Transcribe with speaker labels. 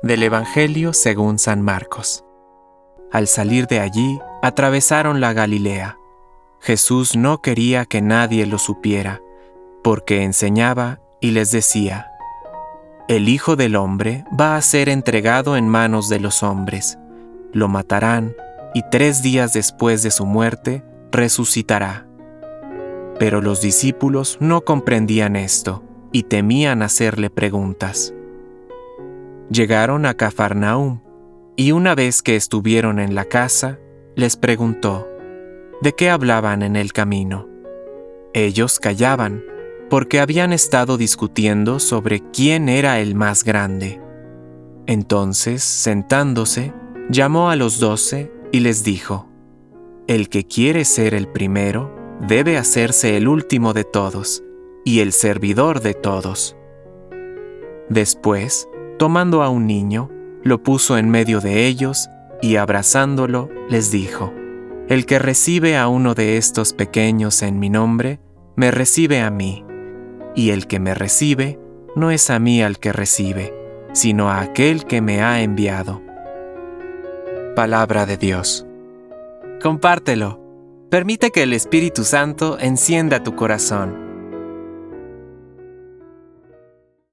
Speaker 1: Del Evangelio según San Marcos. Al salir de allí, atravesaron la Galilea. Jesús no quería que nadie lo supiera, porque enseñaba y les decía, El Hijo del Hombre va a ser entregado en manos de los hombres, lo matarán, y tres días después de su muerte resucitará. Pero los discípulos no comprendían esto y temían hacerle preguntas. Llegaron a Cafarnaum, y una vez que estuvieron en la casa, les preguntó, ¿de qué hablaban en el camino? Ellos callaban, porque habían estado discutiendo sobre quién era el más grande. Entonces, sentándose, llamó a los doce y les dijo, El que quiere ser el primero, debe hacerse el último de todos y el servidor de todos. Después, tomando a un niño, lo puso en medio de ellos y abrazándolo les dijo, El que recibe a uno de estos pequeños en mi nombre, me recibe a mí, y el que me recibe, no es a mí al que recibe, sino a aquel que me ha enviado. Palabra de Dios. Compártelo. Permite que el Espíritu Santo encienda tu corazón